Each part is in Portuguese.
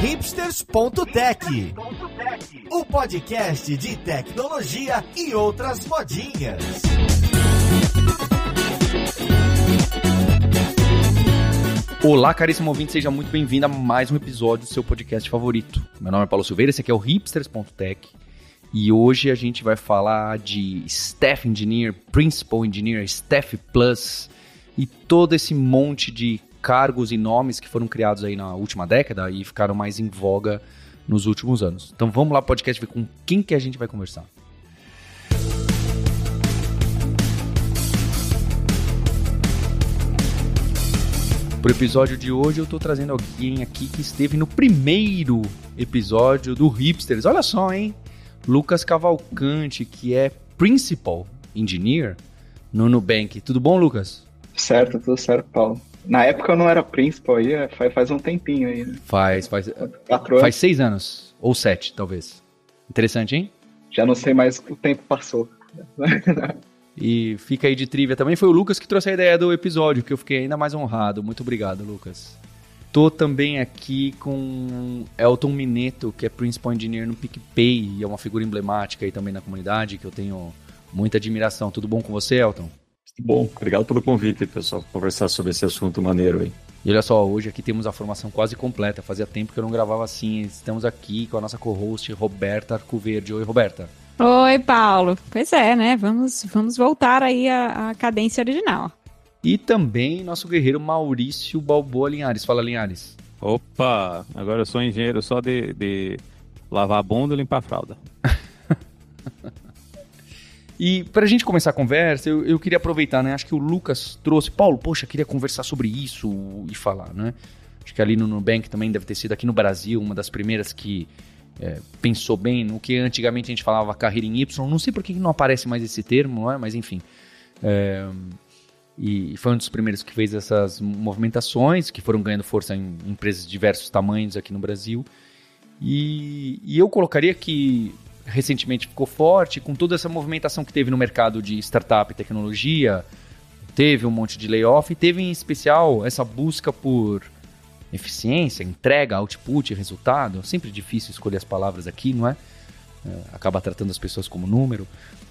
hipsters.tech, o podcast de tecnologia e outras modinhas. Olá, caríssimo ouvinte, seja muito bem-vindo a mais um episódio do seu podcast favorito. Meu nome é Paulo Silveira, esse aqui é o hipsters.tech e hoje a gente vai falar de Staff Engineer, Principal Engineer, Staff Plus e todo esse monte de cargos e nomes que foram criados aí na última década e ficaram mais em voga nos últimos anos. Então vamos lá, podcast, ver com quem que a gente vai conversar. Pro episódio de hoje eu tô trazendo alguém aqui que esteve no primeiro episódio do Hipsters. Olha só, hein? Lucas Cavalcante, que é Principal Engineer no Nubank. Tudo bom, Lucas? Certo, tudo certo, Paulo. Na época eu não era Principal aí, é, faz, faz um tempinho aí. Né? Faz, faz. Quatro faz seis anos. Ou sete, talvez. Interessante, hein? Já não sei mais o tempo passou. e fica aí de trivia também. Foi o Lucas que trouxe a ideia do episódio, que eu fiquei ainda mais honrado. Muito obrigado, Lucas. Tô também aqui com Elton Mineto, que é Principal Engineer no PicPay e é uma figura emblemática aí também na comunidade, que eu tenho muita admiração. Tudo bom com você, Elton? Bom, obrigado pelo convite, pessoal, conversar sobre esse assunto maneiro aí. E olha só, hoje aqui temos a formação quase completa. Fazia tempo que eu não gravava assim. Estamos aqui com a nossa co-host Roberta Arcoverde. Oi, Roberta. Oi, Paulo. Pois é, né? Vamos, vamos voltar aí à, à cadência original. E também nosso guerreiro Maurício Balboa Linhares. Fala, Linhares. Opa, agora eu sou engenheiro só de, de lavar bunda e limpar fralda. e para a gente começar a conversa, eu, eu, queria aproveitar, né? Acho que o Lucas trouxe. Paulo, poxa, queria conversar sobre isso e falar, né? Acho que ali no Nubank também deve ter sido aqui no Brasil uma das primeiras que é, pensou bem no que antigamente a gente falava carreira em Y. Não sei por que não aparece mais esse termo, não é? Mas enfim. É, e foi um dos primeiros que fez essas movimentações, que foram ganhando força em empresas de diversos tamanhos aqui no Brasil. E, e, eu colocaria que recentemente ficou forte, com toda essa movimentação que teve no mercado de startup e tecnologia, teve um monte de layoff, e teve em especial essa busca por eficiência, entrega, output, resultado. Sempre difícil escolher as palavras aqui, não é? é acaba tratando as pessoas como número.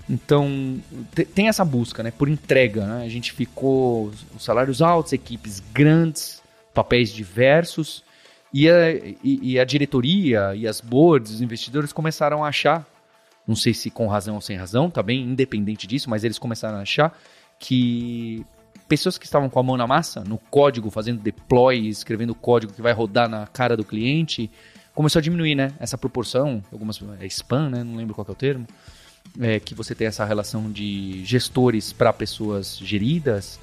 Então, tem essa busca, né, por entrega, né? A gente ficou os salários altos, equipes grandes, papéis diversos, e a, e, e a diretoria e as boards, os investidores começaram a achar, não sei se com razão ou sem razão, tá bem independente disso, mas eles começaram a achar que pessoas que estavam com a mão na massa, no código, fazendo deploy, escrevendo código que vai rodar na cara do cliente, começou a diminuir, né? Essa proporção, algumas é spam, né? Não lembro qual é o termo é, que você tem essa relação de gestores para pessoas geridas,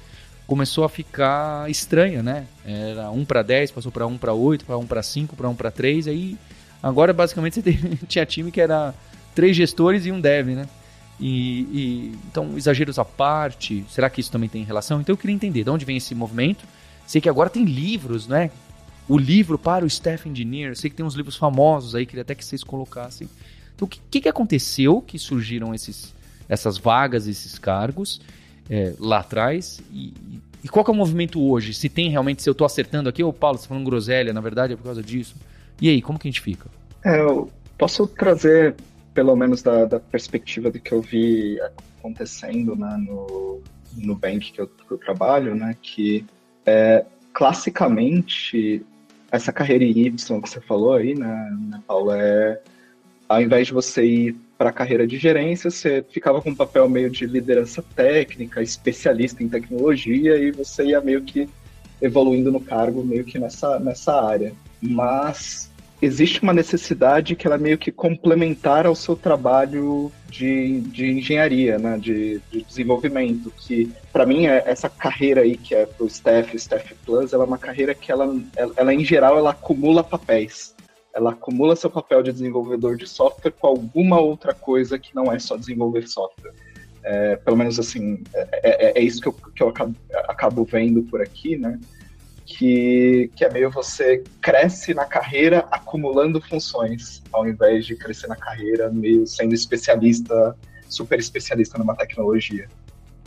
começou a ficar estranha, né? Era 1 para 10, passou para 1 para 8, para 1 para 5, para 1 para 3, aí agora basicamente você tinha time que era três gestores e um dev, né? E, e, então exageros à parte, será que isso também tem relação? Então eu queria entender de onde vem esse movimento. Sei que agora tem livros, né? O livro para o staff engineer, sei que tem uns livros famosos aí, queria até que vocês colocassem então, o que, que aconteceu que surgiram esses, essas vagas, esses cargos é, lá atrás? E, e, qual que é o movimento hoje? Se tem realmente, se eu estou acertando aqui, ou Paulo, você está falando groselha, na verdade é por causa disso. E aí, como que a gente fica? É, eu posso trazer, pelo menos da, da perspectiva do que eu vi acontecendo né, no, no bank que eu, que eu trabalho, né, que é, classicamente essa carreira em Y que você falou aí, né, né Paulo, é ao invés de você ir para a carreira de gerência, você ficava com um papel meio de liderança técnica, especialista em tecnologia, e você ia meio que evoluindo no cargo, meio que nessa, nessa área. Mas existe uma necessidade que ela é meio que complementar ao seu trabalho de, de engenharia, né, de, de desenvolvimento, que para mim é essa carreira aí que é pro Staff, Staff Plus, ela é uma carreira que ela, ela em geral ela acumula papéis ela acumula seu papel de desenvolvedor de software com alguma outra coisa que não é só desenvolver software. É, pelo menos assim, é, é, é isso que eu, que eu acabo, acabo, vendo por aqui, né? Que, que é meio você cresce na carreira acumulando funções, ao invés de crescer na carreira meio sendo especialista, super especialista numa tecnologia.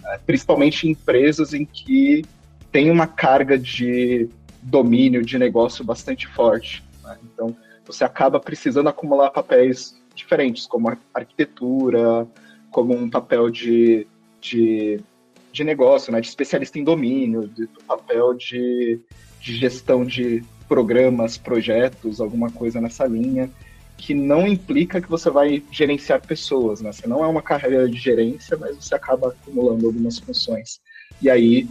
É, principalmente em empresas em que tem uma carga de domínio de negócio bastante forte. Né? Então, você acaba precisando acumular papéis diferentes, como arquitetura, como um papel de, de, de negócio, né, de especialista em domínio, de papel de, de gestão de programas, projetos, alguma coisa nessa linha, que não implica que você vai gerenciar pessoas, né? Você não é uma carreira de gerência, mas você acaba acumulando algumas funções. E aí,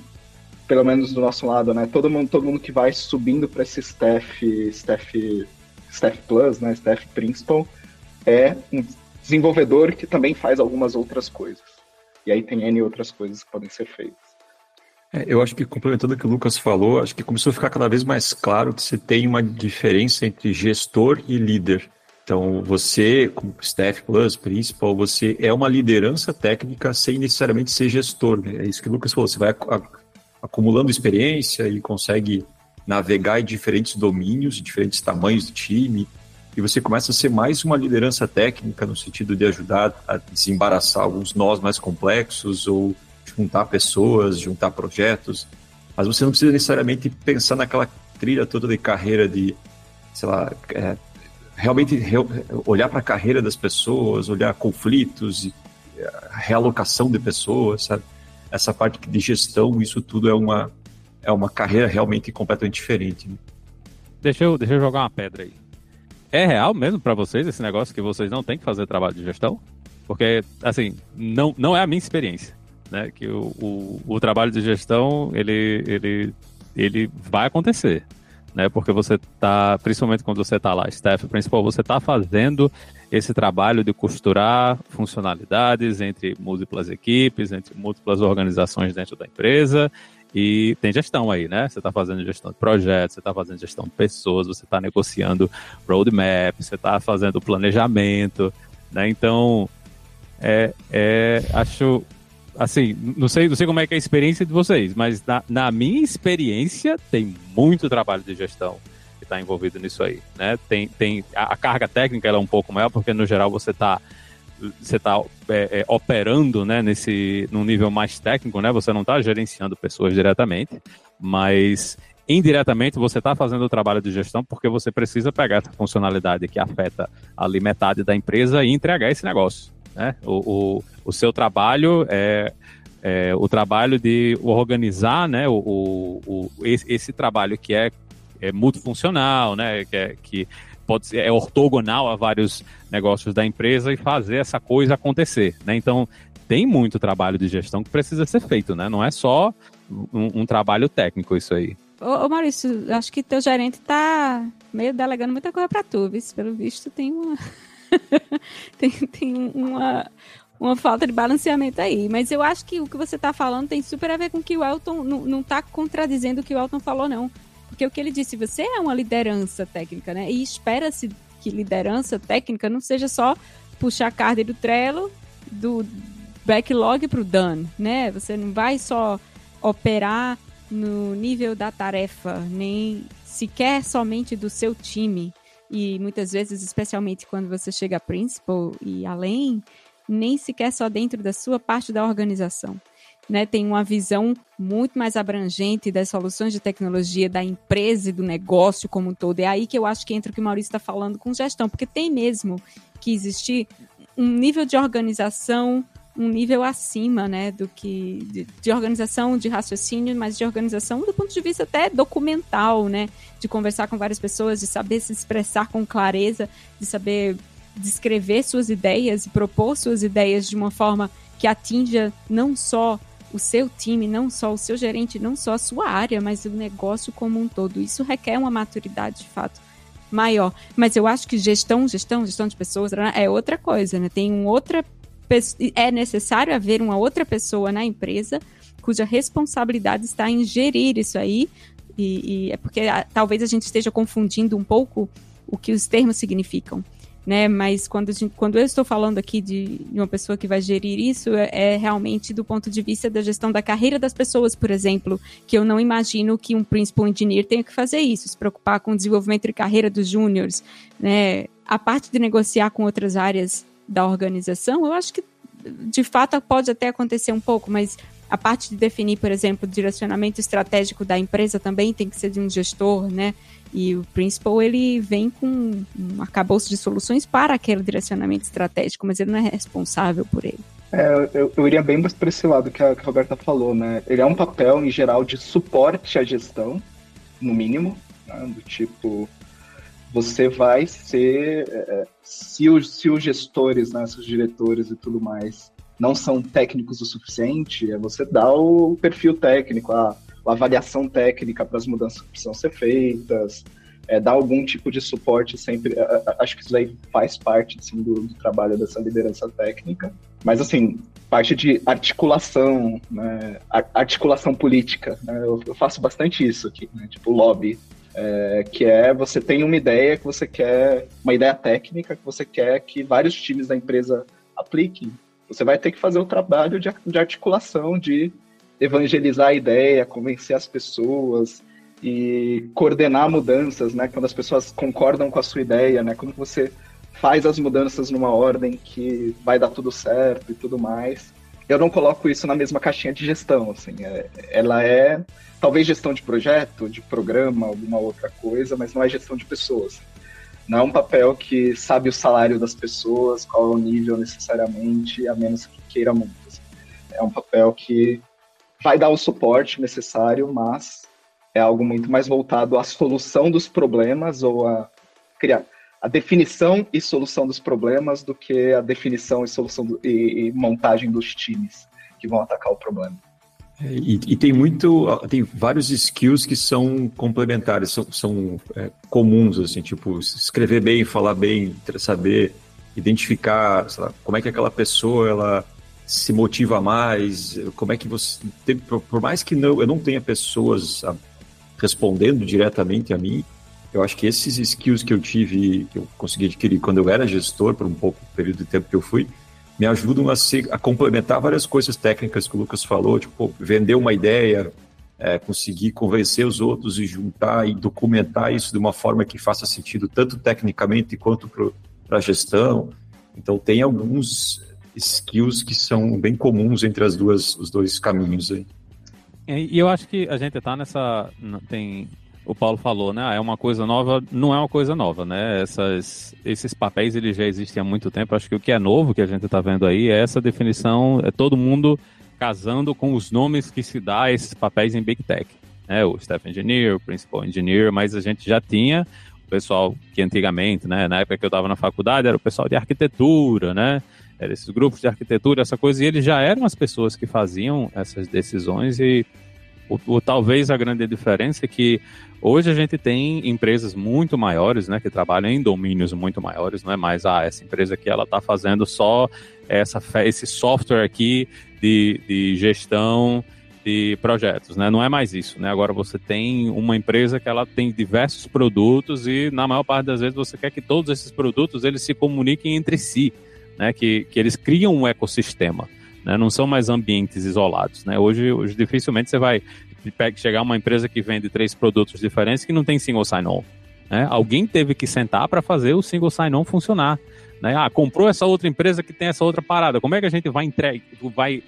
pelo menos do nosso lado, né? Todo mundo, todo mundo que vai subindo para esse staff, staff, staff plus, né? Staff principal, é um desenvolvedor que também faz algumas outras coisas. E aí tem N outras coisas que podem ser feitas. É, eu acho que complementando o que o Lucas falou, acho que começou a ficar cada vez mais claro que você tem uma diferença entre gestor e líder. Então, você, como Staff Plus, Principal, você é uma liderança técnica sem necessariamente ser gestor. Né? É isso que o Lucas falou. Você vai acumulando experiência e consegue navegar em diferentes domínios, diferentes tamanhos de time, e você começa a ser mais uma liderança técnica no sentido de ajudar a desembaraçar alguns nós mais complexos ou juntar pessoas, juntar projetos. Mas você não precisa necessariamente pensar naquela trilha toda de carreira de, sei lá, é, realmente re, olhar para a carreira das pessoas, olhar conflitos, é, realocação de pessoas, sabe? Essa parte de gestão, isso tudo é uma, é uma carreira realmente completamente diferente. Né? Deixa, eu, deixa eu jogar uma pedra aí. É real mesmo para vocês esse negócio que vocês não têm que fazer trabalho de gestão? Porque, assim, não, não é a minha experiência, né? Que o, o, o trabalho de gestão, ele, ele, ele vai acontecer né? Porque você está, principalmente quando você está lá, staff principal, você está fazendo esse trabalho de costurar funcionalidades entre múltiplas equipes, entre múltiplas organizações dentro da empresa. E tem gestão aí, né? Você está fazendo gestão de projetos, você está fazendo gestão de pessoas, você está negociando roadmap, você está fazendo planejamento, né? Então, é, é, acho assim, não sei, não sei como é que é a experiência de vocês, mas na, na minha experiência tem muito trabalho de gestão que está envolvido nisso aí, né? Tem, tem a, a carga técnica ela é um pouco maior porque no geral você está você está é, é, operando, né, nesse num nível mais técnico, né? Você não está gerenciando pessoas diretamente, mas indiretamente você está fazendo o trabalho de gestão porque você precisa pegar essa funcionalidade que afeta ali metade da empresa e entregar esse negócio. Né? O, o, o seu trabalho é, é, o trabalho de organizar né, o, o, esse, esse, trabalho que é, é multifuncional, né, que, é, que pode ser, é ortogonal a vários negócios da empresa e fazer essa coisa acontecer. Né? Então, tem muito trabalho de gestão que precisa ser feito, né? não é só um, um trabalho técnico isso aí. Ô, ô, Maurício, acho que teu gerente tá meio delegando muita coisa para tu, viu? Pelo visto tem uma... tem, tem uma, uma falta de balanceamento aí. Mas eu acho que o que você está falando tem super a ver com o que o Elton não está contradizendo o que o Elton falou, não. Porque o que ele disse, você é uma liderança técnica, né? E espera-se que liderança técnica não seja só puxar a carga do Trello, do backlog para o done, né? Você não vai só operar no nível da tarefa, nem sequer somente do seu time e muitas vezes, especialmente quando você chega a principal e além, nem sequer só dentro da sua parte da organização. Né, tem uma visão muito mais abrangente das soluções de tecnologia da empresa e do negócio como um todo. É aí que eu acho que entra o que o Maurício está falando com gestão, porque tem mesmo que existir um nível de organização um nível acima, né, do que de, de, organização, de raciocínio, mas de organização do ponto de vista até documental, né, de conversar com várias pessoas, de saber se expressar com clareza, de saber descrever suas ideias e propor suas ideias de uma forma que atinja não só o seu time, não só o seu gerente, não só a sua área, mas o negócio como um todo. Isso requer uma maturidade de fato maior. Mas eu acho que gestão, gestão, gestão de pessoas é outra coisa, né? Tem um outra é necessário haver uma outra pessoa na empresa cuja responsabilidade está em gerir isso aí. E, e é porque a, ah, talvez a gente esteja confundindo um pouco o que os termos significam. Né? Mas quando, gente, quando eu estou falando aqui de, uma pessoa que vai gerir isso, é, é, realmente do ponto de vista da gestão da carreira das pessoas, por exemplo, que eu não imagino que um principal engineer tenha que fazer isso, se preocupar com o desenvolvimento de carreira dos júniores, né? A parte de negociar com outras áreas da organização, eu acho que de fato pode até acontecer um pouco, mas a parte de definir, por exemplo, o direcionamento estratégico da empresa também tem que ser de um gestor, né? E o principal ele vem com um arcabouço de soluções para aquele direcionamento estratégico, mas ele não é responsável por ele. É, eu, eu iria bem para esse lado que a, que a Roberta falou, né? Ele é um papel, em geral, de suporte à gestão, no mínimo, né? do tipo, você vai ser, é, é, se, os, se os gestores, né, se os diretores e tudo mais não são técnicos o suficiente, é você dar o perfil técnico, a, a avaliação técnica para as mudanças que precisam ser feitas, é, dar algum tipo de suporte sempre. Acho que isso aí faz parte assim, do, do, trabalho dessa liderança técnica. Mas, assim, parte de articulação, né, articulação política. Né, eu, eu, faço bastante isso aqui, né, tipo lobby. É, que é você tem uma ideia que você quer, uma ideia técnica que você quer que vários times da empresa apliquem. Você vai ter que fazer o trabalho de, de articulação, de evangelizar a ideia, convencer as pessoas, e coordenar mudanças, né? Quando as pessoas concordam com a sua ideia, né? Quando você faz as mudanças numa ordem que vai dar tudo certo e tudo mais. Eu não coloco isso na mesma caixinha de gestão, assim. É, ela é talvez gestão de projeto, de programa, alguma outra coisa, mas não é gestão de pessoas. Não é um papel que sabe o salário das pessoas, qual é o nível necessariamente, a menos que queira muito. Assim. É um papel que vai dar o suporte necessário, mas é algo muito mais voltado à solução dos problemas ou a criar a definição e solução dos problemas do que a definição e solução do, e, e, montagem dos times que vão atacar o problema. É, e, e, tem muito, tem vários skills que são complementares, são, são é, comuns, assim, tipo escrever bem, falar bem, saber identificar, lá, como é que aquela pessoa ela se motiva mais, como é que você, tem, por, por mais que não, eu não tenha pessoas respondendo diretamente a mim. Eu acho que esses skills que eu tive, que eu consegui adquirir quando eu era gestor, por um pouco período de tempo que eu fui, me ajudam a, ser, a complementar várias coisas técnicas que o Lucas falou, tipo, vender uma ideia, é, conseguir convencer os outros e juntar e documentar isso de uma forma que faça sentido tanto tecnicamente quanto para a gestão. Então tem alguns skills que são bem comuns entre as duas, os dois caminhos aí. E eu acho que a gente tá nessa. Tem, o Paulo falou, né? Ah, é uma coisa nova, não é uma coisa nova, né? Essas, esses papéis eles já existem há muito tempo. Acho que o que é novo que a gente está vendo aí é essa definição, é todo mundo casando com os nomes que se dá a esses papéis em Big Tech. Né? O Staff Engineer, o Principal Engineer, mas a gente já tinha o pessoal que antigamente, né? Na época que eu estava na faculdade, era o pessoal de arquitetura, né? Era esses grupos de arquitetura, essa coisa, e eles já eram as pessoas que faziam essas decisões e o, talvez a grande diferença é que hoje a gente tem empresas muito maiores, né, que trabalham em domínios muito maiores, não é mais, ah, essa empresa aqui ela está fazendo só essa, esse software aqui de, de gestão de projetos, né? Não é mais isso, né? Agora você tem uma empresa que ela tem diversos produtos e na maior parte das vezes você quer que todos esses produtos eles se comuniquem entre si né, que, que eles criam um ecossistema, né, não são mais ambientes isolados. Né? Hoje, hoje dificilmente você vai chegar uma empresa que vende três produtos diferentes que não tem single sign-on. Né? Alguém teve que sentar para fazer o single sign-on funcionar. Né? Ah, comprou essa outra empresa que tem essa outra parada. Como é que a gente vai, entre... vai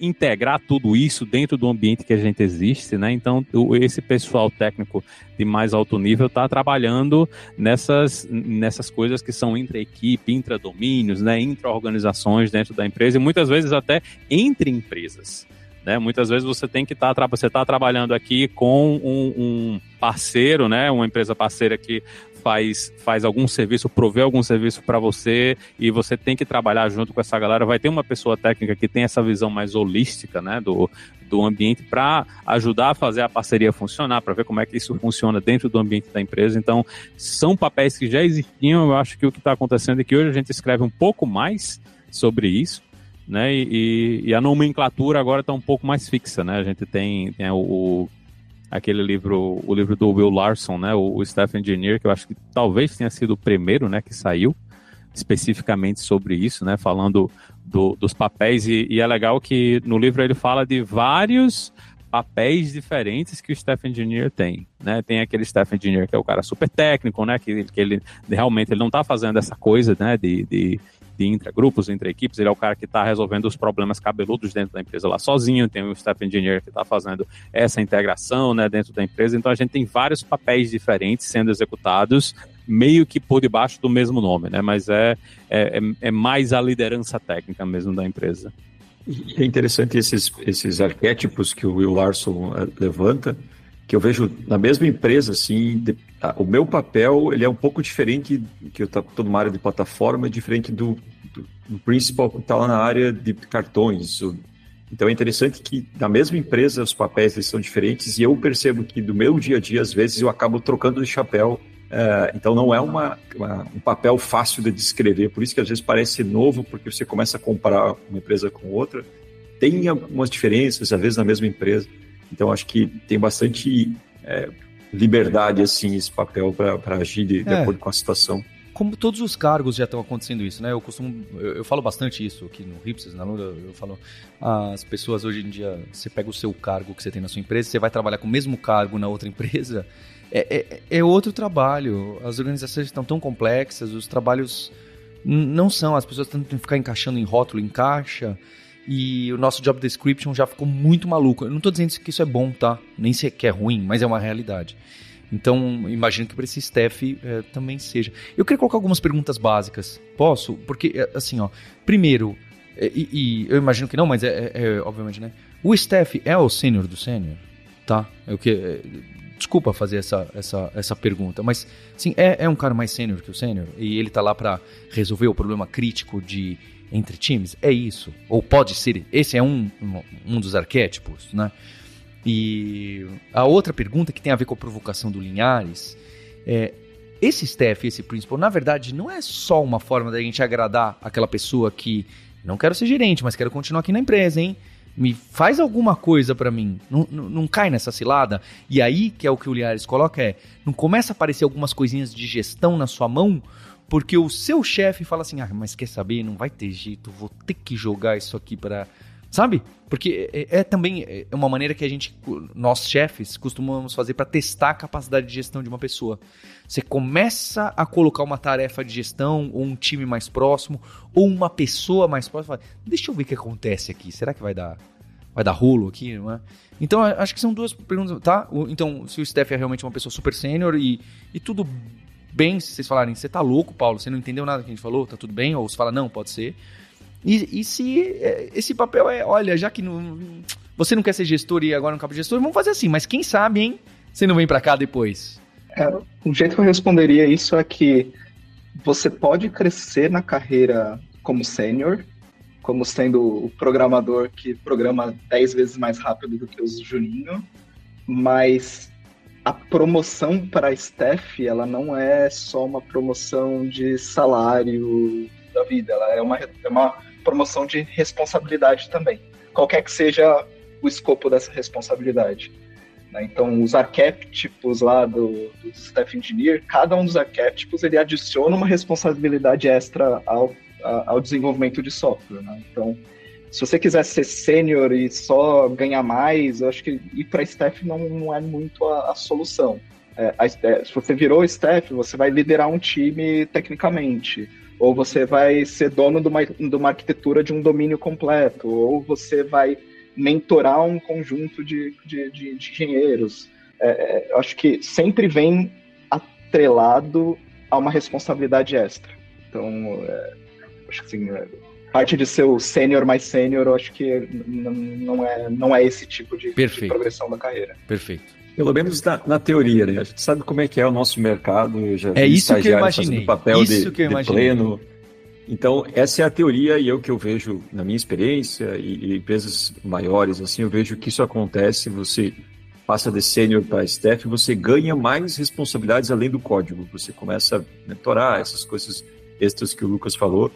integrar tudo isso dentro do ambiente que a gente existe, né? Então, esse pessoal técnico de mais alto nível está trabalhando nessas, nessas coisas que são entre equipe, intradomínios, né? Intra-organizações dentro da empresa e muitas vezes até entre empresas. Né? Muitas vezes você tem que estar tá, você está trabalhando aqui com um, um, parceiro, né? Uma empresa parceira que faz, faz algum serviço, provê algum serviço para você e você tem que trabalhar junto com essa galera. Vai ter uma pessoa técnica que tem essa visão mais holística né, do, do ambiente para ajudar a fazer a parceria funcionar, para ver como é que isso funciona dentro do ambiente da empresa. Então, são papéis que já existiam. Eu acho que o que está acontecendo é que hoje a gente escreve um pouco mais sobre isso. Né, e, e a nomenclatura agora está um pouco mais fixa, né? A gente tem, tem o, o aquele livro, o livro do Will Larson, né, o, o Staff Engineer, que eu acho que talvez tenha sido o primeiro, né, que saiu especificamente sobre isso, né, falando do, dos papéis. E, e, é legal que no livro ele fala de vários papéis diferentes que o Staff Engineer tem, né, tem aquele Staff Engineer que é o cara super técnico, né, que, que ele realmente ele não está fazendo essa coisa, né, de, de de intragrupos, entre equipes, ele é o cara que está resolvendo os problemas cabeludos dentro da empresa lá sozinho, tem o staff engineer que está fazendo essa integração né, dentro da empresa, então a gente tem vários papéis diferentes sendo executados, meio que por debaixo do mesmo nome, né, mas é, é, é mais a liderança técnica mesmo da empresa. É interessante esses, esses arquétipos que o Will Larson eh, levanta, que eu vejo na mesma empresa, assim, de, a, o meu papel ele é um pouco diferente, que eu estou numa área de plataforma, diferente do, do, do principal que está lá na área de cartões. Então é interessante que na mesma empresa os papéis eles são diferentes e eu percebo que do meu dia a dia, às vezes, eu acabo trocando de chapéu. Uh, então não é uma, uma, um papel fácil de descrever, por isso que às vezes parece novo, porque você começa a comparar uma empresa com outra. Tem algumas diferenças, às vezes, na mesma empresa. Então, acho que tem bastante é, liberdade, assim, esse papel para agir de, de é. acordo com a situação. Como todos os cargos já estão acontecendo isso, né? Eu costumo, eu, eu falo bastante isso aqui no Ripses, na Lula, eu falo, as pessoas hoje em dia, você pega o seu cargo que você tem na sua empresa, você vai trabalhar com o mesmo cargo na outra empresa, é, é, é outro trabalho. As organizações estão tão complexas, os trabalhos não são, as pessoas tentam ficar encaixando em rótulo, encaixa, e o nosso job description já ficou muito maluco. Eu não estou dizendo que isso é bom, tá? Nem se que é ruim, mas é uma realidade. Então, imagino que para esse staff é, também seja. Eu queria colocar algumas perguntas básicas. Posso? Porque, é, assim, ó, primeiro, é, e, e, eu imagino que não, mas é, é, é, obviamente, né? O staff é o sênior do sênior, tá? Eu que, é, desculpa fazer essa, essa, essa pergunta, mas, sim, é, é um cara mais sênior que o sênior e ele tá lá para resolver o problema crítico de entre times? É isso. Ou pode ser. Esse é um, um dos arquétipos, né? E a outra pergunta que tem a ver com a provocação do Linhares é. Esse staff, esse principal, na verdade, não é só uma forma da gente agradar aquela pessoa que não quero ser gerente, mas quero continuar aqui na empresa, hein? Me faz alguma coisa para mim. Não, não, não, cai nessa cilada. E aí, que é o que o Linhares coloca, é: não começa a aparecer algumas coisinhas de gestão na sua mão porque o seu chefe fala assim: ah, mas quer saber? Não vai ter jeito, vou ter que jogar isso aqui para. Sabe? Porque é, é, também é uma maneira que a gente, nós chefes, costumamos fazer para testar a capacidade de gestão de uma pessoa. Você começa a colocar uma tarefa de gestão, ou um time mais próximo, ou uma pessoa mais próxima. Deixa eu ver o que acontece aqui. Será que vai dar, vai dar rolo aqui? Não é? Então, acho que são duas perguntas, tá? Então, se o Steph é realmente uma pessoa super sênior e, e tudo bem se vocês falarem, você tá louco, Paulo, você não entendeu nada que a gente falou, tá tudo bem? Ou você fala, não, pode ser. E, e se é, esse papel é, olha, já que não, você não quer ser gestor e agora não cabe gestor, vamos fazer assim, mas quem sabe, hein? Você não vem para cá depois. É, o jeito que eu responderia isso é que você pode crescer na carreira como sênior, como sendo o programador que programa 10 vezes mais rápido do que os Juninho, mas a promoção para staff, ela não é só uma promoção de salário da vida, ela é uma, é uma promoção de responsabilidade também, qualquer que seja o escopo dessa responsabilidade. Né? Então, os arquétipos lá do, do engineer, cada um dos arquétipos ele adiciona uma responsabilidade extra ao, ao desenvolvimento de software. Né? Então, se você quiser ser sênior e só ganhar mais, eu acho que ir para staff não, não é muito a, a solução. É, a, é, se você virou staff, você vai liderar um time tecnicamente, ou você vai ser dono de uma, de uma arquitetura de um domínio completo, ou você vai mentorar um conjunto de, de, de, de engenheiros. É, é eu acho que sempre vem atrelado a uma responsabilidade extra. Então, é, acho que assim, parte de ser o sênior mais sênior, eu acho que não é, não é esse tipo de, de progressão da carreira. Perfeito. Pelo menos na, na, teoria, né? A gente sabe como é que é o nosso mercado. Já é isso que eu imaginei. papel isso de, que eu de pleno. Então, essa é a teoria e eu que eu vejo na minha experiência e, e empresas maiores, assim, eu vejo que isso acontece, você passa de sênior para staff, você ganha mais responsabilidades além do código. Você começa a mentorar essas coisas extras que o Lucas falou.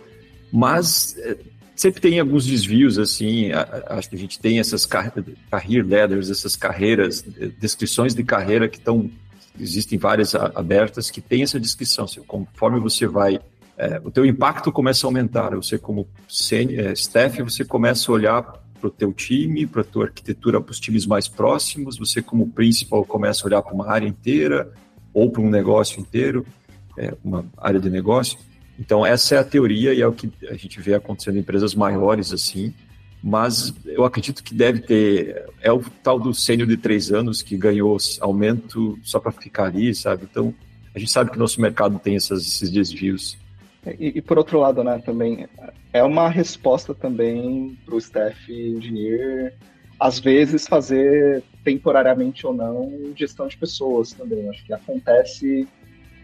Mas é, sempre tem alguns desvios, assim, acho que a gente tem essas career ladders, essas carreiras, descrições de carreira que estão, existem várias abertas que tem essa descrição, assim, conforme você vai, é, o teu impacto começa a aumentar, você como é, staff, você começa a olhar para o teu time, para a tua arquitetura, para os times mais próximos, você como principal começa a olhar para uma área inteira, ou para um negócio inteiro, é, uma área de negócio, Então, essa é a teoria e é o que a gente vê acontecendo em empresas maiores assim. Mas eu acredito que deve ter. É o tal do sênior de três anos que ganhou aumento só para ficar ali, sabe? Então, a gente sabe que nosso mercado tem essas, esses desvios. E, e, por outro lado, né, também é uma resposta também para o staff engineer, às vezes fazer temporariamente ou não gestão de pessoas também. Acho que acontece.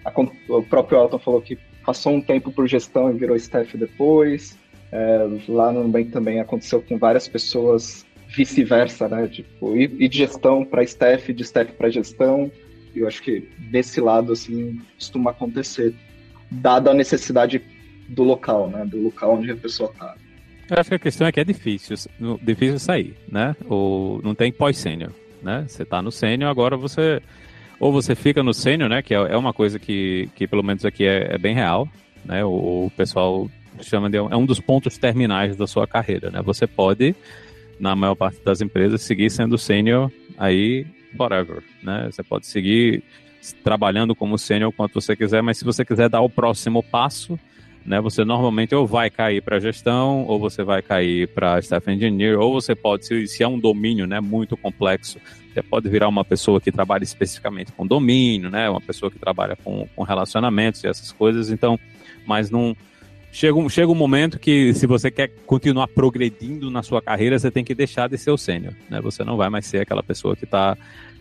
A, o próprio Elton falou que passou um tempo por gestão e virou staff depois. É, lá no Nubank também aconteceu com várias pessoas vice-versa, né? Tipo, ir, ir de gestão para staff, de staff para gestão. E eu acho que desse lado, assim, costuma acontecer, dada a necessidade do local, né? Do local onde a pessoa está. Eu acho que a questão é que é difícil, difícil sair, né? Ou não tem pós-sênior, né? Você está no sênior, agora você ou você fica no sênior, né? Que é, é uma coisa que, que pelo menos aqui é, é bem real, né? O, o, pessoal chama de é um dos pontos terminais da sua carreira, né? Você pode, na maior parte das empresas, seguir sendo sênior aí forever, né? Você pode seguir trabalhando como sênior quanto você quiser, mas se você quiser dar o próximo passo, né? Você normalmente ou vai cair para gestão, ou você vai cair para staff engineer, ou você pode, se, se é um domínio, né, muito complexo, você pode virar uma pessoa que trabalha especificamente com domínio, né? Uma pessoa que trabalha com, com relacionamentos e essas coisas. Então, mas não chega um, chega um momento que se você quer continuar progredindo na sua carreira, você tem que deixar de ser o sênior, né? Você não vai mais ser aquela pessoa que está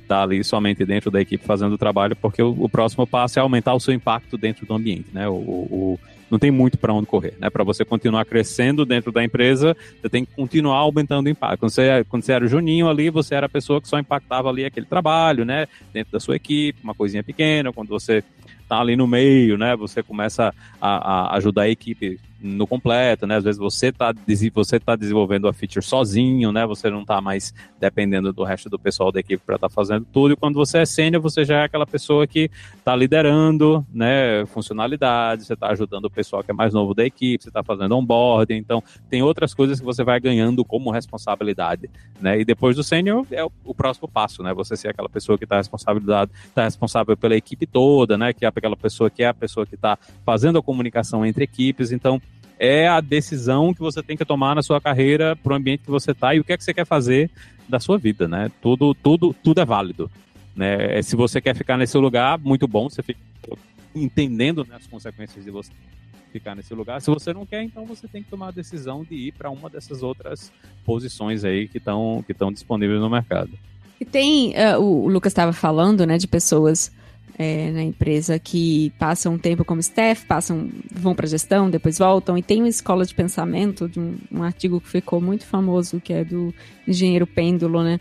tá ali somente dentro da equipe fazendo o trabalho, porque o, o, próximo passo é aumentar o seu impacto dentro do ambiente, né? O, o, não tem muito para onde correr, né? Para você continuar crescendo dentro da empresa, você tem que continuar aumentando o impacto. Quando você, quando você era o Juninho ali, você era a pessoa que só impactava ali aquele trabalho, né? Dentro da sua equipe, uma coisinha pequena. Quando você tá ali no meio, né? Você começa a, a ajudar a equipe no completo, né? Às vezes você está você tá desenvolvendo a feature sozinho, né? Você não está mais dependendo do resto do pessoal da equipe para estar tá fazendo tudo. E quando você é sênior, você já é aquela pessoa que está liderando, né? Funcionalidades, você está ajudando o pessoal que é mais novo da equipe, você está fazendo onboarding. Então, tem outras coisas que você vai ganhando como responsabilidade, né? E depois do sênior é o, o, próximo passo, né? Você ser aquela pessoa que está responsabilidade, está responsável pela equipe toda, né? Que é aquela pessoa que é a pessoa que está fazendo a comunicação entre equipes. Então, é a decisão que você tem que tomar na sua carreira para o ambiente que você está e o que é que você quer fazer da sua vida, né? Tudo, tudo, tudo é válido. Né? Se você quer ficar nesse lugar, muito bom, você fica entendendo né, as consequências de você ficar nesse lugar. Se você não quer, então você tem que tomar a decisão de ir para uma dessas outras posições aí que estão que disponíveis no mercado. E tem, uh, o Lucas estava falando, né, de pessoas é, na empresa que passam um tempo como staff, passam, vão para gestão, depois voltam. E tem uma escola de pensamento de um, um, artigo que ficou muito famoso, que é do engenheiro Pêndulo, né?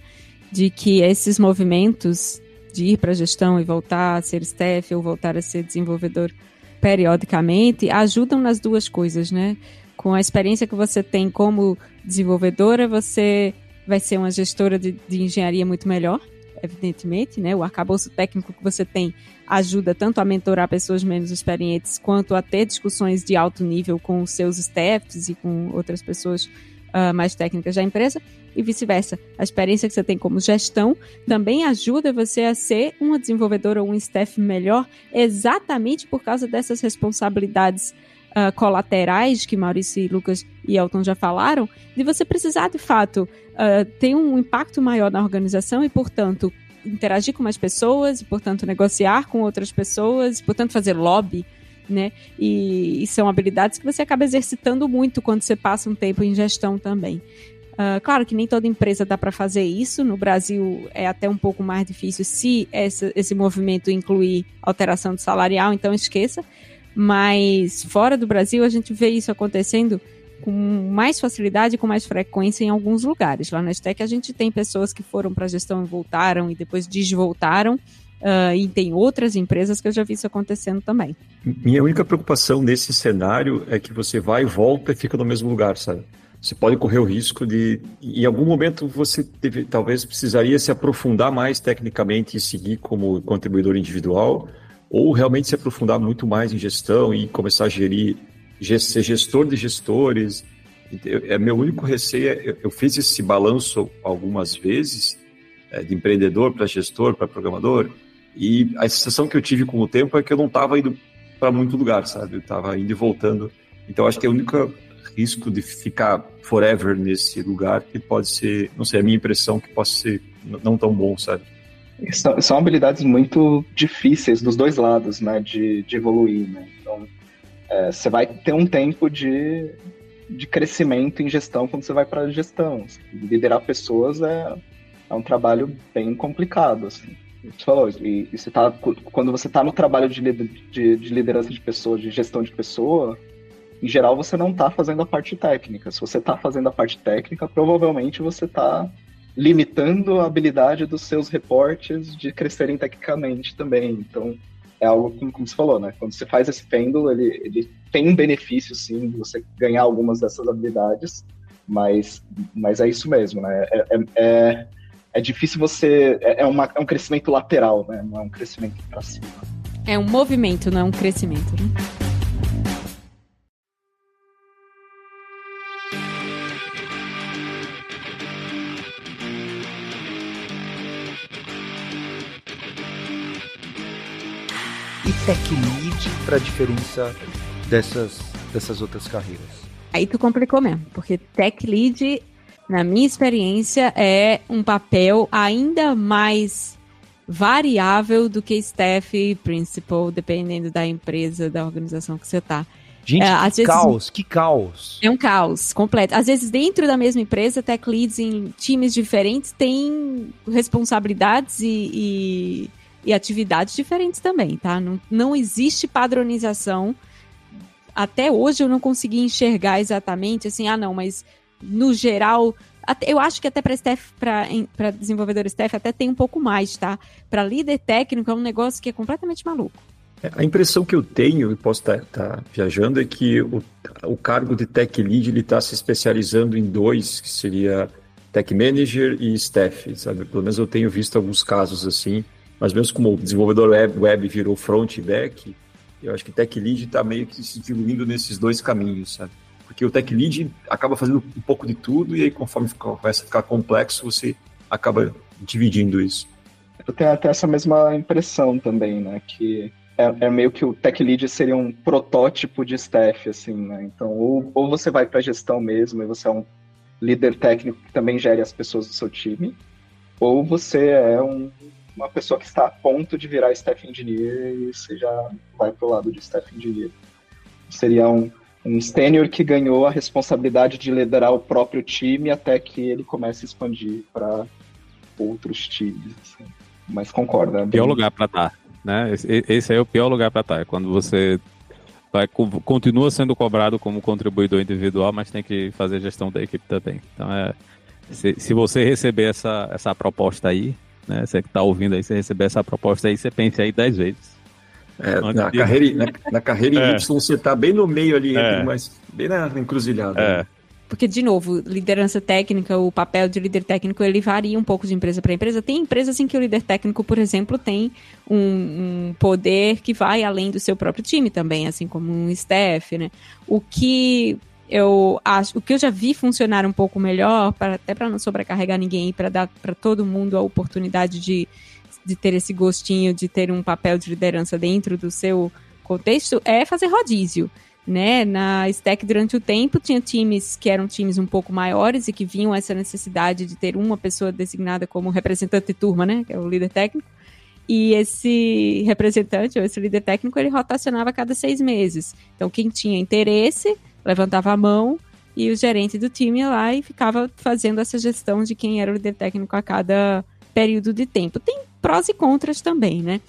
De que esses movimentos de ir para gestão e voltar a ser staff ou voltar a ser desenvolvedor periodicamente ajudam nas duas coisas, né? Com a experiência que você tem como desenvolvedora, você vai ser uma gestora de, de engenharia muito melhor evidentemente, né? O arcabouço técnico que você tem ajuda tanto a mentorar pessoas menos experientes quanto a ter discussões de alto nível com seus staffs e com outras pessoas uh, mais técnicas da empresa e vice-versa. A experiência que você tem como gestão também ajuda você a ser uma desenvolvedora ou um staff melhor exatamente por causa dessas responsabilidades Uh, colaterais que Maurício, Lucas e Elton já falaram, de você precisar de fato uh, ter um impacto maior na organização e, portanto, interagir com mais pessoas, e, portanto, negociar com outras pessoas, e, portanto, fazer lobby. Né? E, e, são habilidades que você acaba exercitando muito quando você passa um tempo em gestão também. Uh, claro que nem toda empresa dá para fazer isso. No Brasil é até um pouco mais difícil se esse, esse movimento incluir alteração de salarial, então esqueça. Mas fora do Brasil, a gente vê isso acontecendo com mais facilidade com mais frequência em alguns lugares. Lá na Estec a gente tem pessoas que foram para a gestão e voltaram e depois desvoltaram. Uh, e tem outras empresas que eu já vi isso acontecendo também. Minha única preocupação nesse cenário é que você vai e volta e fica no mesmo lugar, sabe? Você pode correr o risco de, em algum momento, você deve, talvez precisaria se aprofundar mais tecnicamente e seguir como contribuidor individual, ou realmente se aprofundar muito mais em gestão e começar a gerir, ser gestor de gestores. É meu único receio. É, eu fiz esse balanço algumas vezes é, de empreendedor para gestor, para programador, e a sensação que eu tive com o tempo é que eu não estava indo para muito lugar, sabe? Eu estava indo e voltando. Então acho que é o único risco de ficar forever nesse lugar que pode ser, não sei, a minha impressão que pode ser não tão bom, sabe? São, são habilidades muito difíceis dos dois lados, né, de, de evoluir, né? Então, é, você vai ter um tempo de, de crescimento em gestão quando você vai para gestão. Liderar pessoas é, é um trabalho bem complicado, assim. Você falou, e, e você tá, quando você está no trabalho de, de, de, liderança de pessoas, de gestão de pessoa, em geral você não está fazendo a parte técnica. Se você está fazendo a parte técnica, provavelmente você está limitando a habilidade dos seus reportes de crescerem tecnicamente também. Então, é algo como, você falou, né? Quando você faz esse pêndulo, ele, ele tem um benefício, sim, de você ganhar algumas dessas habilidades, mas, mas é isso mesmo, né? É, é, é, é difícil você... É, é, uma, é um crescimento lateral, né? Não é um crescimento para cima. É um movimento, não é um crescimento, né? Tech lead para a diferença dessas, dessas outras carreiras? Aí tu complicou mesmo, porque tech lead, na minha experiência, é um papel ainda mais variável do que staff e principal, dependendo da empresa, da organização que você está. Gente, é, que vezes, caos, que caos. É um caos completo. Às vezes, dentro da mesma empresa, tech leads em times diferentes têm responsabilidades e, e e atividades diferentes também, tá? Não, não existe padronização. Até hoje eu não consegui enxergar exatamente assim, ah, não, mas no geral. Até, eu acho que até para desenvolvedor staff até tem um pouco mais, tá? Para líder técnico é um negócio que é completamente maluco. É, a impressão que eu tenho, e posso estar tá, tá viajando, é que o, o cargo de tech lead está se especializando em dois, que seria tech manager e staff, sabe? Pelo menos eu tenho visto alguns casos assim mas mesmo como o desenvolvedor web, web virou front e back, eu acho que tech lead está meio que se diluindo nesses dois caminhos, sabe? Porque o tech lead acaba fazendo um pouco de tudo e aí conforme começa a ficar complexo, você acaba dividindo isso. Eu tenho até essa mesma impressão também, né? Que é, é, meio que o tech lead seria um protótipo de staff, assim, né? Então, ou, ou você vai para gestão mesmo e você é um líder técnico que também gere as pessoas do seu time, ou você é um uma pessoa que está a ponto de virar staff engineer e você já vai para o lado de staff engineer. Seria um, um sênior que ganhou a responsabilidade de liderar o próprio time até que ele comece a expandir para outros times. Assim. Mas concorda. É bem... Pior lugar para estar. Tá, né? Esse, esse é o pior lugar para estar. Tá, é quando você vai, continua sendo cobrado como contribuidor individual, mas tem que fazer gestão da equipe também. Então, é, se, se você receber essa, essa proposta aí, né? Você que está ouvindo aí, você receber essa proposta aí, você pense aí dez vezes. É, na, de... carreira, na, na, carreira em é. Y você está bem no meio ali, é. mas bem na encruzilhada. É. Né? Porque, de novo, liderança técnica, o papel de líder técnico, ele varia um pouco de empresa para empresa. Tem empresas em que o líder técnico, por exemplo, tem um, um, poder que vai além do seu próprio time também, assim como um staff, né? O que eu acho, o que eu já vi funcionar um pouco melhor, pra, até para não sobrecarregar ninguém, para dar para todo mundo a oportunidade de, de ter esse gostinho de ter um papel de liderança dentro do seu contexto, é fazer rodízio. Né? Na Stack, durante o tempo, tinha times que eram times um pouco maiores e que vinham essa necessidade de ter uma pessoa designada como representante de turma, né? Que é o líder técnico. E esse representante, ou esse líder técnico, ele rotacionava a cada seis meses. Então, quem tinha interesse levantava a mão e o gerente do time ia lá e ficava fazendo essa gestão de quem era o líder técnico a cada período de tempo. Tem prós e contras também, né?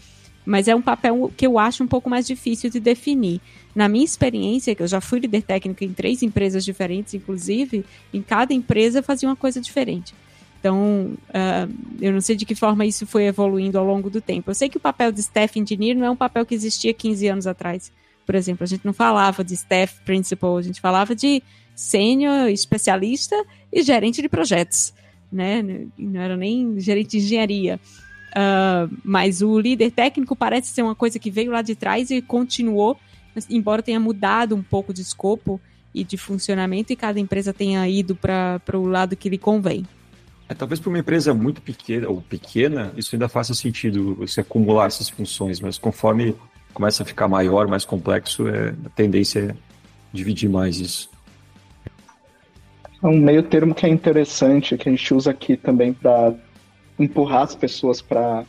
Mas é um papel que eu acho um pouco mais difícil de definir. Na minha experiência, que eu já fui líder técnico em três empresas diferentes, inclusive, em cada empresa fazia uma coisa diferente. Então, uh, eu não sei de que forma isso foi evoluindo ao longo do tempo. Eu sei que o papel de staff engineer não é um papel que existia 15 anos atrás. Por exemplo, a gente não falava de staff principal, a gente falava de sênior, especialista e gerente de projetos, né? Não era nem gerente de engenharia. Uh, mas o líder técnico parece ser uma coisa que veio lá de trás e continuou, embora tenha mudado um pouco de escopo e de funcionamento e cada empresa tenha ido para o lado que lhe convém. É, talvez para uma empresa muito pequena ou pequena, isso ainda faça sentido você acumular essas funções, mas conforme começa a ficar maior, mais complexo, é, a tendência é dividir mais isso. É um meio termo que é interessante, que a gente usa aqui também para empurrar as pessoas para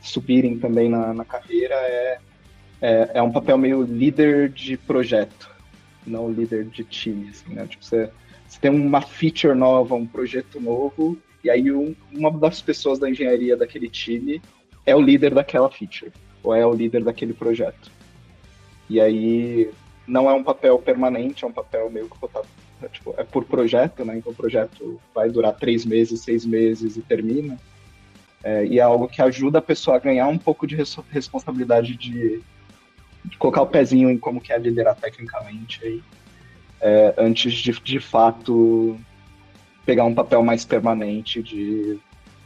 subirem também na, na carreira, é, é, é, um papel meio líder de projeto, não líder de time. Assim, né? tipo, você, você tem uma feature nova, um projeto novo, e aí um, uma das pessoas da engenharia daquele time é o líder daquela feature, ou é o líder daquele projeto. E aí não é um papel permanente, é um papel meio que botado, é, tipo, é por projeto, né? Então o projeto vai durar três meses, seis meses e termina. É, e é algo que ajuda a pessoa a ganhar um pouco de res responsabilidade de, de, colocar o pezinho em como que é liderar tecnicamente aí, é, antes de, de fato pegar um papel mais permanente de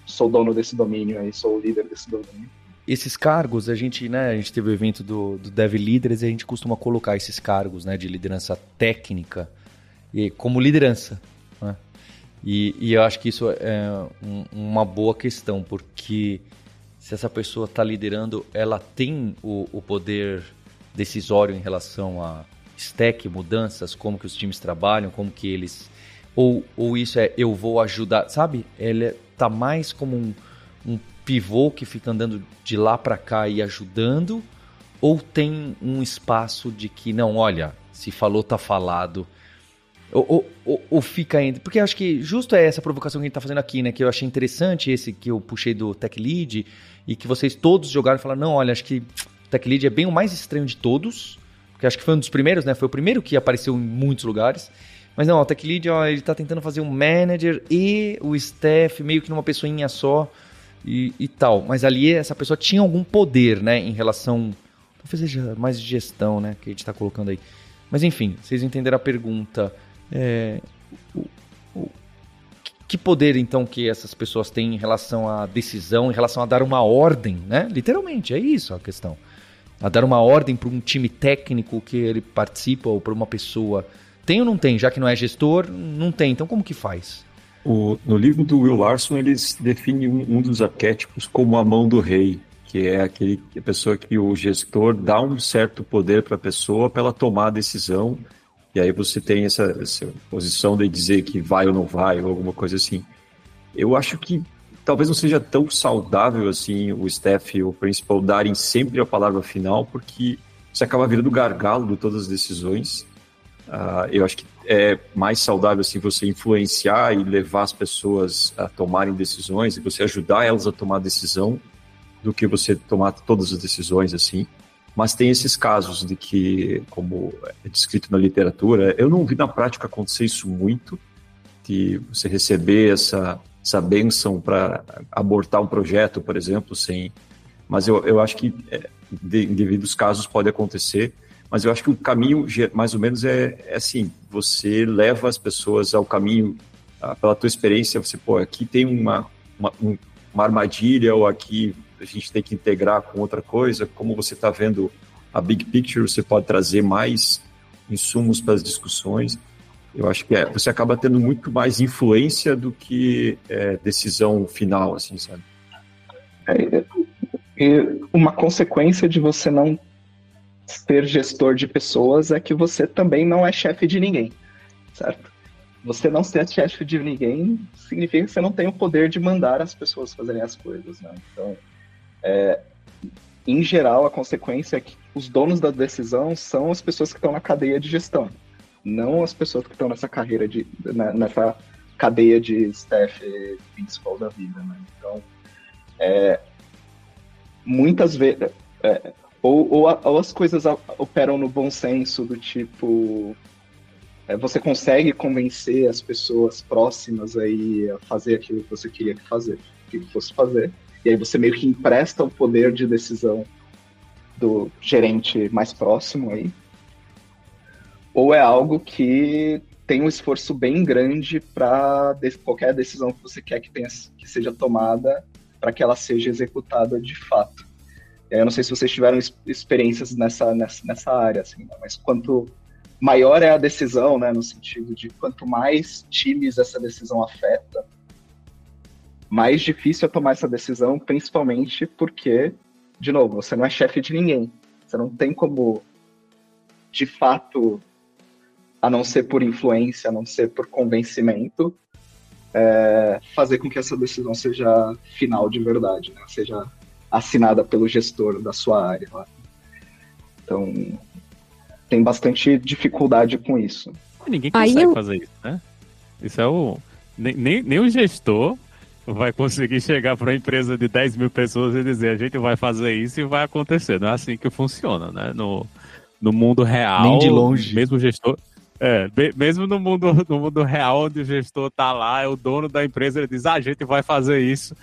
sou dono desse domínio aí, sou o líder desse domínio. Esses cargos, a gente, né, a gente teve o evento do, do Dev Leaders e a gente costuma colocar esses cargos, né, de liderança técnica e como liderança, né? E, e eu acho que isso é um, uma boa questão, porque se essa pessoa está liderando, ela tem o, o poder decisório em relação a stack, mudanças, como que os times trabalham, como que eles ou, ou isso é eu vou ajudar, sabe? Ele tá mais como um, um pivô que fica andando de lá para cá e ajudando, ou tem um espaço de que não, olha, se falou tá falado. Ou, ou, ou, fica entre. Porque acho que justo é essa provocação que a gente tá fazendo aqui, né? Que eu achei interessante esse que eu puxei do Tech Lead e que vocês todos jogaram e falaram: não, olha, acho que o Tech Lead é bem o mais estranho de todos. Porque acho que foi um dos primeiros, né? Foi o primeiro que apareceu em muitos lugares. Mas não, o Tech Lead, ó, ele tá tentando fazer um manager e o staff meio que numa pessoinha só e, e tal. Mas ali essa pessoa tinha algum poder, né, em relação. Talvez seja mais gestão, né, que a gente tá colocando aí. Mas enfim, vocês entenderam a pergunta. É, o, o, que poder então que essas pessoas têm em relação à decisão, em relação a dar uma ordem, né? Literalmente, é isso a questão. A dar uma ordem para um time técnico que ele participa ou para uma pessoa tem ou não tem? Já que não é gestor, não tem. Então como que faz? O, no livro do Will Larson, eles definem um, um, dos arquétipos como a mão do rei, que é aquele a pessoa que o gestor dá um certo poder para a pessoa para ela tomar a decisão, e aí você tem essa, essa posição de dizer que vai ou não vai, ou alguma coisa assim. Eu acho que talvez não seja tão saudável assim o staff e o principal darem sempre a palavra final, porque você acaba virando gargalo de todas as decisões Uh, eu acho que é mais saudável assim você influenciar e levar as pessoas a tomarem decisões e você ajudar elas a tomar decisão do que você tomar todas as decisões assim. Mas tem esses casos de que, como é descrito na literatura, eu não vi na prática acontecer isso muito, de você receber essa, essa benção para abortar um projeto, por exemplo, sem. Mas eu, eu acho que é, de, em devidos casos pode acontecer. Mas eu acho que o caminho, mais ou menos, é, é assim: você leva as pessoas ao caminho, ah, pela tua experiência, você, pô, aqui tem uma, uma, uma armadilha, ou aqui a gente tem que integrar com outra coisa. Como você está vendo a big picture, você pode trazer mais insumos para as discussões. Eu acho que é, você acaba tendo muito mais influência do que é, decisão final, assim, sabe? É, uma consequência de você não ser gestor de pessoas é que você também não é chefe de ninguém, certo? Você não ser chefe de ninguém significa que você não tem o poder de mandar as pessoas fazerem as coisas, né? Então, é, em geral, a consequência é que os donos da decisão são as pessoas que estão na cadeia de gestão, não as pessoas que estão nessa carreira de né, nessa cadeia de staff principal da vida, né? Então, é, muitas vezes é, ou, ou, ou as coisas operam no bom senso, do tipo. É, você consegue convencer as pessoas próximas aí a fazer aquilo que você queria que fazer, que fosse fazer. E aí você meio que empresta o poder de decisão do gerente mais próximo aí. Ou é algo que tem um esforço bem grande para qualquer decisão que você quer que, tenha, que seja tomada para que ela seja executada de fato. Eu não sei se vocês tiveram experiências nessa, nessa, nessa área, assim, né? mas quanto maior é a decisão, né, no sentido de quanto mais times essa decisão afeta, mais difícil é tomar essa decisão, principalmente porque, de novo, você não é chefe de ninguém. Você não tem como, de fato, a não ser por influência, a não ser por convencimento, é, fazer com que essa decisão seja final de verdade, né? seja assinada pelo gestor da sua área. Lá. Então, tem bastante dificuldade com isso. Ninguém consegue eu... fazer isso, né? Isso é o. Nem, nem, nem o gestor vai conseguir chegar para uma empresa de 10 mil pessoas e dizer a gente vai fazer isso e vai acontecer. Não é assim que funciona, né? No, no mundo real, Nem de longe. mesmo o gestor. É, mesmo no mundo, no mundo real, onde o gestor tá lá, é o dono da empresa, ele diz: ah, a gente vai fazer isso.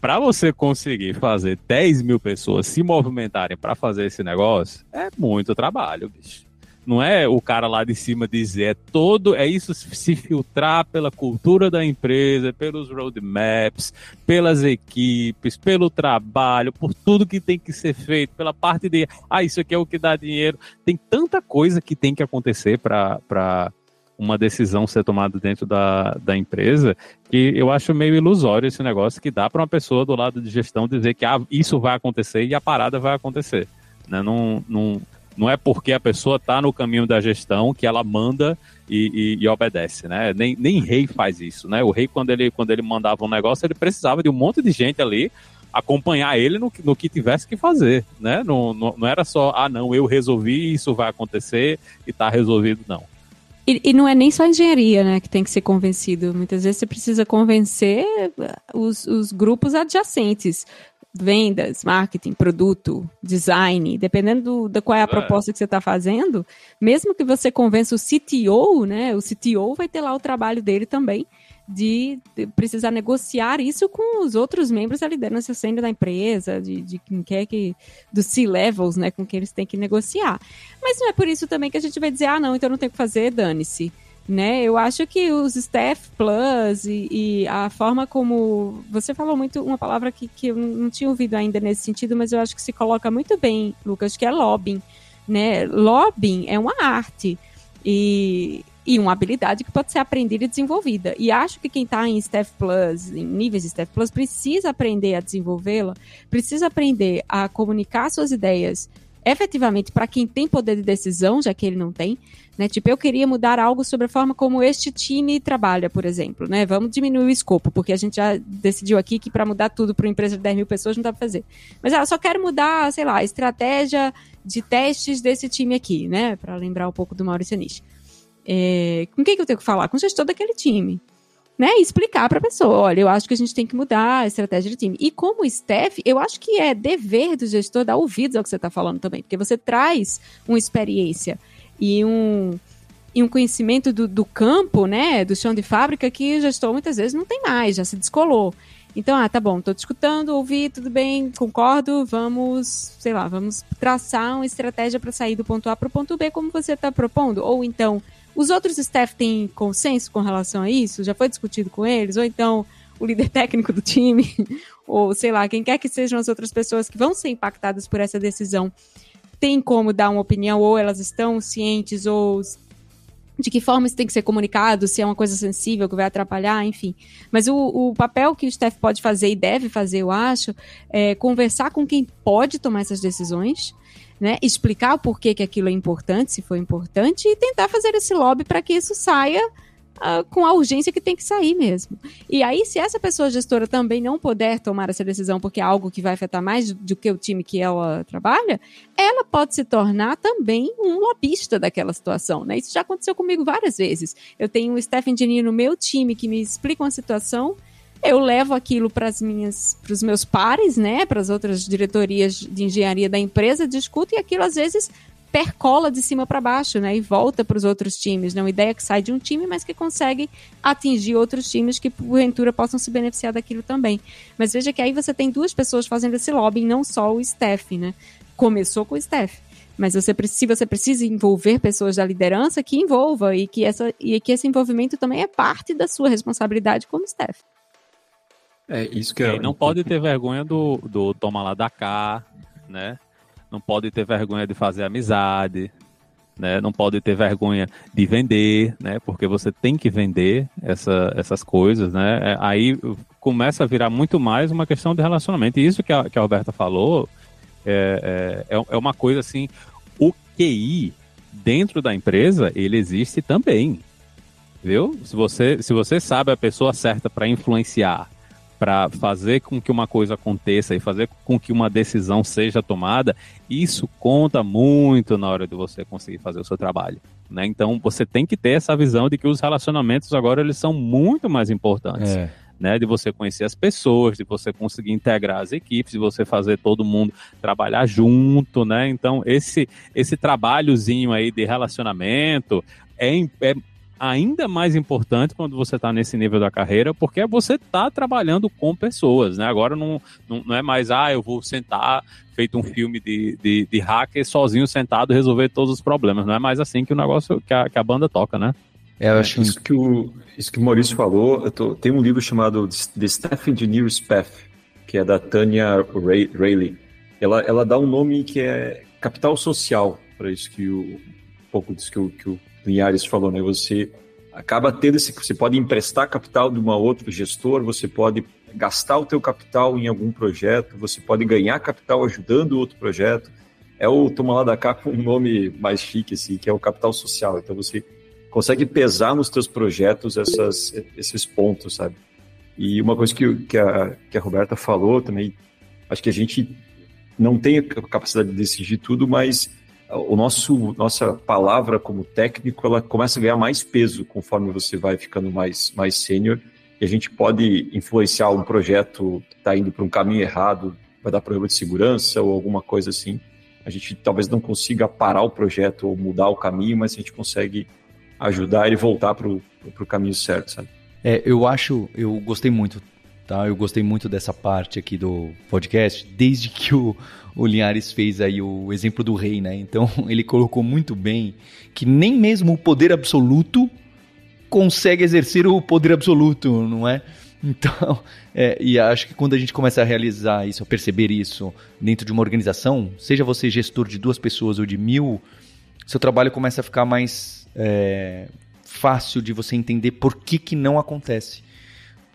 Para você conseguir fazer 10 mil pessoas se movimentarem para fazer esse negócio, é muito trabalho, bicho. Não é o cara lá de cima dizer, é todo, é isso se filtrar pela cultura da empresa, pelos roadmaps, pelas equipes, pelo trabalho, por tudo que tem que ser feito, pela parte de, ah, isso aqui é o que dá dinheiro. Tem tanta coisa que tem que acontecer para uma decisão ser tomada dentro da, da empresa, que eu acho meio ilusório esse negócio que dá para uma pessoa do lado de gestão dizer que ah, isso vai acontecer e a parada vai acontecer. Né? Não, não, não é porque a pessoa está no caminho da gestão que ela manda e, e, e, obedece, né? Nem, nem rei faz isso, né? O rei, quando ele, quando ele mandava um negócio, ele precisava de um monte de gente ali acompanhar ele no, no que tivesse que fazer, né? Não, não, não era só, ah, não, eu resolvi, isso vai acontecer e está resolvido, não. E, e, não é nem só engenharia, né, que tem que ser convencido. Muitas vezes você precisa convencer os, os grupos adjacentes vendas, marketing, produto, design, dependendo do, da qual é a é. proposta que você está fazendo, mesmo que você convença o CTO, né, o CTO vai ter lá o trabalho dele também de, de precisar negociar isso com os outros membros da liderança sênior da empresa, de, de quem quer que, dos C-levels, né, com quem eles têm que negociar. Mas não é por isso também que a gente vai dizer, ah, não, então não tem que fazer, dane-se né? Eu acho que os Staff Plus e, e, a forma como você falou muito uma palavra que, que eu não tinha ouvido ainda nesse sentido, mas eu acho que se coloca muito bem, Lucas, que é lobbying, né? Lobbying é uma arte e, e uma habilidade que pode ser aprendida e desenvolvida. E acho que quem está em Staff Plus, em níveis de Staff Plus, precisa aprender a desenvolvê-la, precisa aprender a comunicar suas ideias efetivamente para quem tem poder de decisão, já que ele não tem, né? Tipo, eu queria mudar algo sobre a forma como este time trabalha, por exemplo, né? Vamos diminuir o escopo, porque a gente já decidiu aqui que para mudar tudo para uma empresa de 10 mil pessoas não dá para fazer. Mas ah, eu só quero mudar, sei lá, a estratégia de testes desse time aqui, né? Para lembrar um pouco do Maurício Nish. É, com quem que eu tenho que falar? Com o gestor daquele time né, explicar para a pessoa, olha, eu acho que a gente tem que mudar a estratégia de time. E como staff, eu acho que é dever do gestor dar ouvidos ao que você está falando também, porque você traz uma experiência e um, e um conhecimento do, do campo, né, do chão de fábrica que o gestor muitas vezes não tem mais, já se descolou. Então, ah, tá bom, tô te escutando, ouvi, tudo bem, concordo, vamos, sei lá, vamos traçar uma estratégia para sair do ponto A para o ponto B, como você está propondo. Ou então, os outros staff têm consenso com relação a isso? Já foi discutido com eles? Ou então o líder técnico do time, ou sei lá, quem quer que sejam as outras pessoas que vão ser impactadas por essa decisão, tem como dar uma opinião, ou elas estão cientes, ou de que forma isso tem que ser comunicado, se é uma coisa sensível que vai atrapalhar, enfim. Mas o, o papel que o staff pode fazer e deve fazer, eu acho, é conversar com quem pode tomar essas decisões, né, explicar o porquê que aquilo é importante, se for importante, e tentar fazer esse lobby para que isso saia uh, com a urgência que tem que sair mesmo. E aí, se essa pessoa gestora também não puder tomar essa decisão porque é algo que vai afetar mais do que o time que ela trabalha, ela pode se tornar também um lobista daquela situação, né? Isso já aconteceu comigo várias vezes. Eu tenho um staff engineer no meu time que me explica uma situação eu levo aquilo para as minhas, para os meus pares, né, para as outras diretorias de engenharia da empresa, discuto e aquilo às vezes percola de cima para baixo, né, e volta para os outros times, né, uma ideia que sai de um time, mas que consegue atingir outros times que porventura possam se beneficiar daquilo também. Mas veja que aí você tem duas pessoas fazendo esse lobby, não só o staff, né? Começou com o staff. Mas você, se você precisa envolver pessoas da liderança, que envolva e que, essa, e que esse envolvimento também é parte da sua responsabilidade como staff. É isso que é. não pode ter vergonha do, do toma lá da cá, né? Não pode ter vergonha de fazer amizade, né? Não pode ter vergonha de vender, né? Porque você tem que vender essa, essas coisas, né? É, aí começa a virar muito mais uma questão de relacionamento. E isso que a, que a Roberta falou, é, é, é uma coisa assim. O QI dentro da empresa, ele existe também. Viu? Se você, se você sabe a pessoa certa para influenciar, para fazer com que uma coisa aconteça e fazer com que uma decisão seja tomada, isso conta muito na hora de você conseguir fazer o seu trabalho. Né? Então você tem que ter essa visão de que os relacionamentos agora eles são muito mais importantes. É. Né, de você conhecer as pessoas, de você conseguir integrar as equipes, de você fazer todo mundo trabalhar junto, né? Então, esse, esse trabalhozinho aí de relacionamento é, é ainda mais importante quando você está nesse nível da carreira, porque você está trabalhando com pessoas, né? Agora não, não, não, é mais, ah, eu vou sentar, feito um filme de, de, de hacker, sozinho sentado resolver todos os problemas. Não é mais assim que o negócio, que a, que a banda toca, né? É, eu acho isso que o, isso que o Maurício falou, tô, tem um livro chamado The Staff Engineer's Path, que é da Tanya Rayleigh. Ela, ela dá um nome que é capital social, para isso que o, um pouco disso que o, que o Linhares falou, né? Você acaba tendo esse, você pode emprestar capital de uma outro gestor, você pode gastar o teu capital em algum projeto, você pode ganhar capital ajudando outro projeto. É o tomar lá da cá com um nome mais chique, assim, que é o capital social. Então você consegue pesar nos teus projetos essas, esses pontos, sabe? E uma coisa que, que, a, que a Roberta falou também, acho que a gente não tem a capacidade de decidir tudo, mas o nosso nossa palavra como técnico ela começa a ganhar mais peso conforme você vai ficando mais mais sênior. E a gente pode influenciar um projeto que está indo para um caminho errado vai dar problema de segurança ou alguma coisa assim. A gente talvez não consiga parar o projeto ou mudar o caminho mas a gente consegue ajudar ele voltar para o caminho certo sabe? É eu acho eu gostei muito tá eu gostei muito dessa parte aqui do podcast desde que o o Linhares fez aí o exemplo do rei, né? Então ele colocou muito bem que nem mesmo o poder absoluto consegue exercer o poder absoluto, não é? Então, é, e acho que quando a gente começa a realizar isso, a perceber isso dentro de uma organização, seja você gestor de duas pessoas ou de mil, seu trabalho começa a ficar mais é, fácil de você entender por que, que não acontece.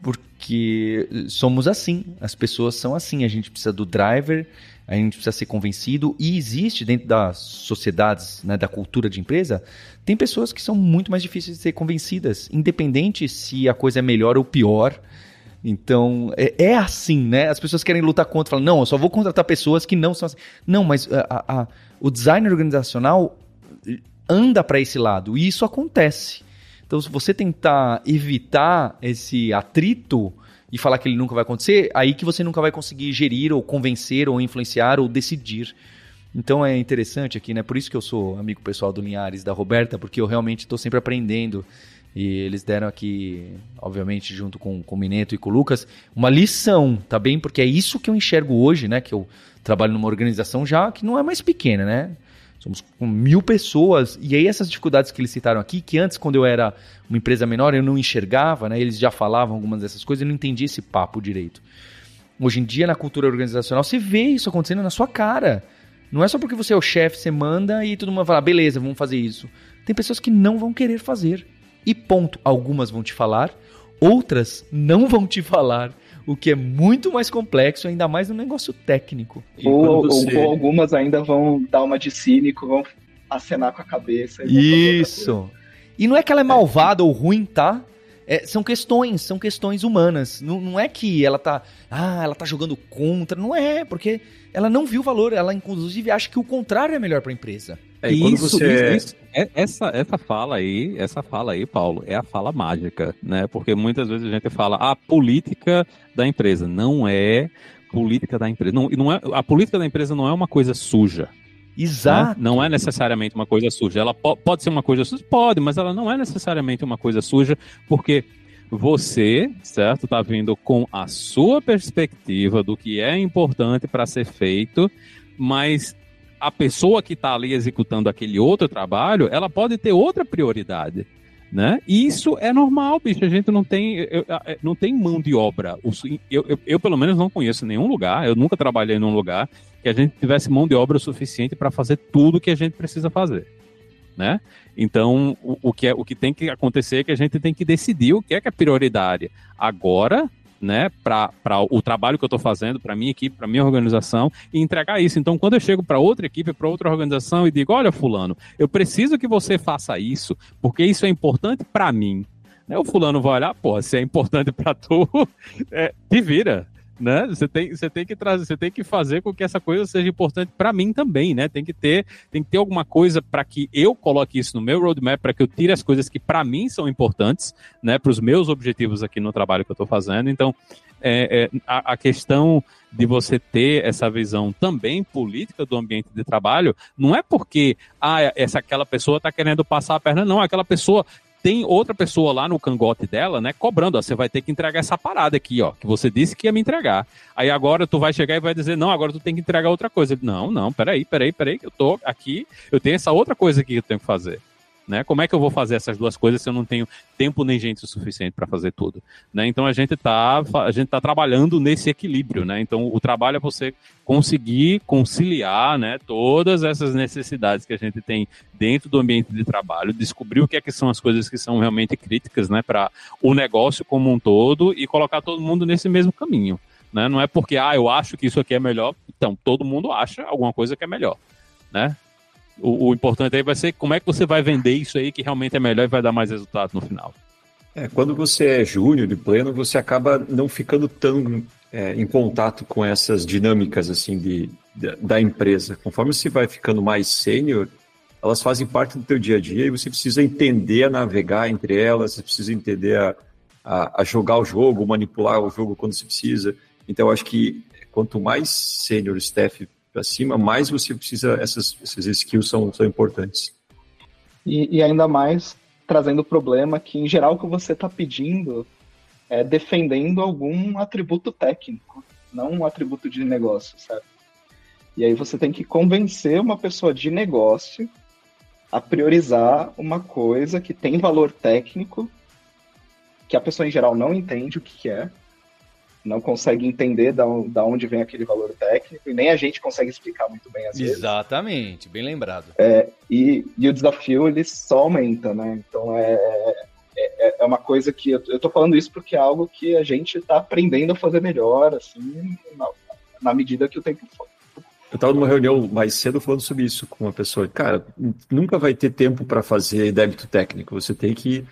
Porque somos assim, as pessoas são assim, a gente precisa do driver, a gente precisa ser convencido e existe dentro das sociedades, né, da cultura de empresa, tem pessoas que são muito mais difíceis de ser convencidas, independente se a coisa é melhor ou pior. Então, é, é assim, né? As pessoas querem lutar contra, falam, não, eu só vou contratar pessoas que não são assim. Não, mas a, a, o design organizacional anda para esse lado e isso acontece. Então, se você tentar evitar esse atrito, e falar que ele nunca vai acontecer, aí que você nunca vai conseguir gerir ou convencer ou influenciar ou decidir. Então é interessante aqui, né? Por isso que eu sou amigo pessoal do Linhares, da Roberta, porque eu realmente estou sempre aprendendo. E eles deram aqui, obviamente, junto com, com o Mineto e com o Lucas, uma lição, tá bem? Porque é isso que eu enxergo hoje, né? Que eu trabalho numa organização já que não é mais pequena, né? Somos com mil pessoas. E aí essas dificuldades que eles citaram aqui, que antes, quando eu era uma empresa menor, eu não enxergava, né? Eles já falavam algumas dessas coisas, eu não entendia esse papo direito. Hoje em dia, na cultura organizacional, você vê isso acontecendo na sua cara. Não é só porque você é o chefe, você manda e todo mundo fala, beleza, vamos fazer isso. Tem pessoas que não vão querer fazer. E ponto. Algumas vão te falar, outras não vão te falar o que é muito mais complexo, ainda mais no negócio técnico. Ou, você... ou, algumas ainda vão dar uma de cínico, vão acenar com a cabeça. Isso. E não é que ela é malvada ou ruim, tá? É, são questões, são questões humanas. Não, não é que ela tá, ah, ela tá jogando contra, não é, porque ela não viu o valor, ela inclusive acha que o contrário é melhor para a empresa. É, isso, você... isso, é, essa, essa fala aí, essa fala aí, Paulo, é a fala mágica, né? Porque muitas vezes a gente fala a política da empresa. Não é política da empresa. Não, não é, a política da empresa não é uma coisa suja. Exato. Né? Não é necessariamente uma coisa suja. Ela po pode ser uma coisa suja? Pode, mas ela não é necessariamente uma coisa suja, porque você, certo, está vindo com a sua perspectiva do que é importante para ser feito, mas a pessoa que está ali executando aquele outro trabalho, ela pode ter outra prioridade. Né? E isso é normal, bicho. A gente não tem, eu, eu, não tem mão de obra. Eu, eu, eu, pelo menos, não conheço nenhum lugar, eu nunca trabalhei num lugar que a gente tivesse mão de obra suficiente para fazer tudo que a gente precisa fazer. Né? Então, o, o, que é, o que tem que acontecer é que a gente tem que decidir o que é que é prioridade agora né, para o trabalho que eu estou fazendo, para minha equipe, para minha organização e entregar isso. Então, quando eu chego para outra equipe, para outra organização e digo, olha, fulano, eu preciso que você faça isso, porque isso é importante para mim. Né, o fulano vai olhar, pô, se é importante para tu, é, te vira, né? Você tem, você tem que trazer, você tem que fazer com que essa coisa seja importante para mim também, né? Tem que ter, tem que ter alguma coisa para que eu coloque isso no meu roadmap, para que eu tire as coisas que para mim são importantes, né? Para os meus objetivos aqui no trabalho que eu estou fazendo. Então, é, é, a, a, questão de você ter essa visão também política do ambiente de trabalho não é porque ah, essa aquela pessoa está querendo passar a perna, não. Aquela pessoa tem outra pessoa lá no cangote dela, né, cobrando, você vai ter que entregar essa parada aqui, ó, que você disse que ia me entregar. Aí agora tu vai chegar e vai dizer, não, agora tu tem que entregar outra coisa. Não, não, peraí, peraí, peraí, eu tô aqui, eu tenho essa outra coisa aqui que eu tenho que fazer. Né? Como é que eu vou fazer essas duas coisas se eu não tenho tempo nem gente o suficiente para fazer tudo? Né? Então a gente está a gente tá trabalhando nesse equilíbrio, né? Então o trabalho é você conseguir conciliar, né, todas essas necessidades que a gente tem dentro do ambiente de trabalho, descobrir o que é que são as coisas que são realmente críticas, né, para o negócio como um todo e colocar todo mundo nesse mesmo caminho. Né? Não é porque ah, eu acho que isso aqui é melhor, então todo mundo acha alguma coisa que é melhor, né? O, o, importante aí vai ser como é que você vai vender isso aí que realmente é melhor e vai dar mais resultado no final. É, quando você é júnior de pleno, você acaba não ficando tão é, em contato com essas dinâmicas assim de, de, da empresa. Conforme você vai ficando mais sênior, elas fazem parte do teu dia a dia e você precisa entender a navegar entre elas, você precisa entender a, a, a jogar o jogo, manipular o jogo quando se precisa. Então, acho que quanto mais sênior staff para cima, mais você precisa, essas, essas skills são, são importantes. E, e ainda mais trazendo o problema que, em geral, o que você está pedindo é defendendo algum atributo técnico, não um atributo de negócio, certo? E aí você tem que convencer uma pessoa de negócio a priorizar uma coisa que tem valor técnico, que a pessoa em geral não entende o que é, não consegue entender da, da onde vem aquele valor técnico e nem a gente consegue explicar muito bem às vezes. Exatamente, bem lembrado. É, e, e o desafio ele só aumenta, né? Então é, é, é, é uma coisa que eu, eu tô falando isso porque é algo que a gente está aprendendo a fazer melhor, assim, na, na medida que o tempo for. Eu estava numa reunião mais cedo falando sobre isso com uma pessoa. Cara, nunca vai ter tempo para fazer débito técnico. Você tem que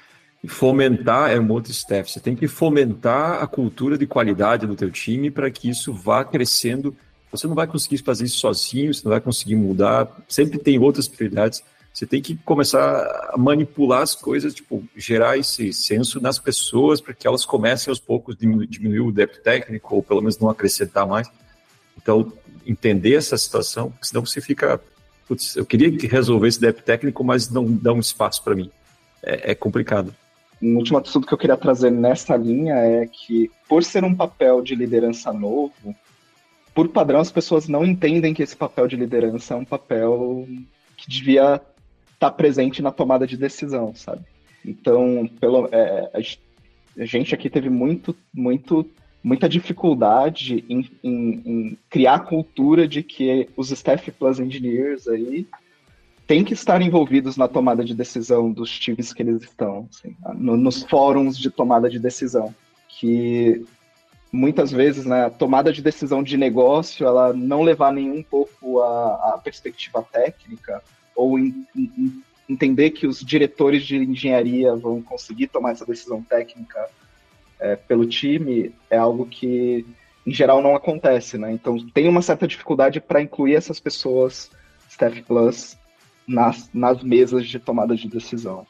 fomentar é um outro staff. Você tem que fomentar a cultura de qualidade do teu time para que isso vá crescendo. Você não vai conseguir fazer isso sozinho, você não vai conseguir mudar. Sempre tem outras prioridades. Você tem que começar a manipular as coisas, tipo, gerar esse senso nas pessoas para que elas comecem aos poucos diminuir, diminuir o débito técnico ou pelo menos não acrescentar mais. Então, entender essa situação, senão você fica, putz, eu queria resolver esse débito técnico, mas não dá um espaço para mim. É, é complicado um último assunto que eu queria trazer nessa linha é que, por ser um papel de liderança novo, por padrão as pessoas não entendem que esse papel de liderança é um papel que devia estar presente na tomada de decisão, sabe? Então, pelo, é, a gente aqui teve muito, muito, muita dificuldade em, em, em criar a cultura de que os staff plus engineers aí têm que estar envolvidos na tomada de decisão dos times que eles estão, assim, no, nos fóruns de tomada de decisão, que muitas vezes né, a tomada de decisão de negócio ela não levar nenhum pouco a, a perspectiva técnica ou entender que os diretores de engenharia vão conseguir tomar essa decisão técnica é, pelo time é algo que em geral não acontece, né? Então tem uma certa dificuldade para incluir essas pessoas Staff Plus nas, nas mesas de tomada de decisão.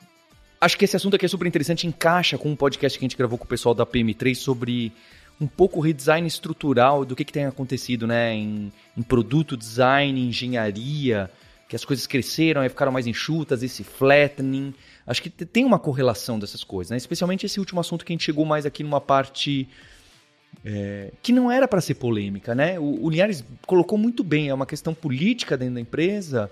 Acho que esse assunto aqui é super interessante, encaixa com um podcast que a gente gravou com o pessoal da PM3 sobre um pouco o redesign estrutural do que, que tem acontecido né, em, em produto design, engenharia, que as coisas cresceram e ficaram mais enxutas, esse flattening. Acho que tem uma correlação dessas coisas, né? especialmente esse último assunto que a gente chegou mais aqui numa parte é, que não era para ser polêmica. Né? O, o Linhares colocou muito bem, é uma questão política dentro da empresa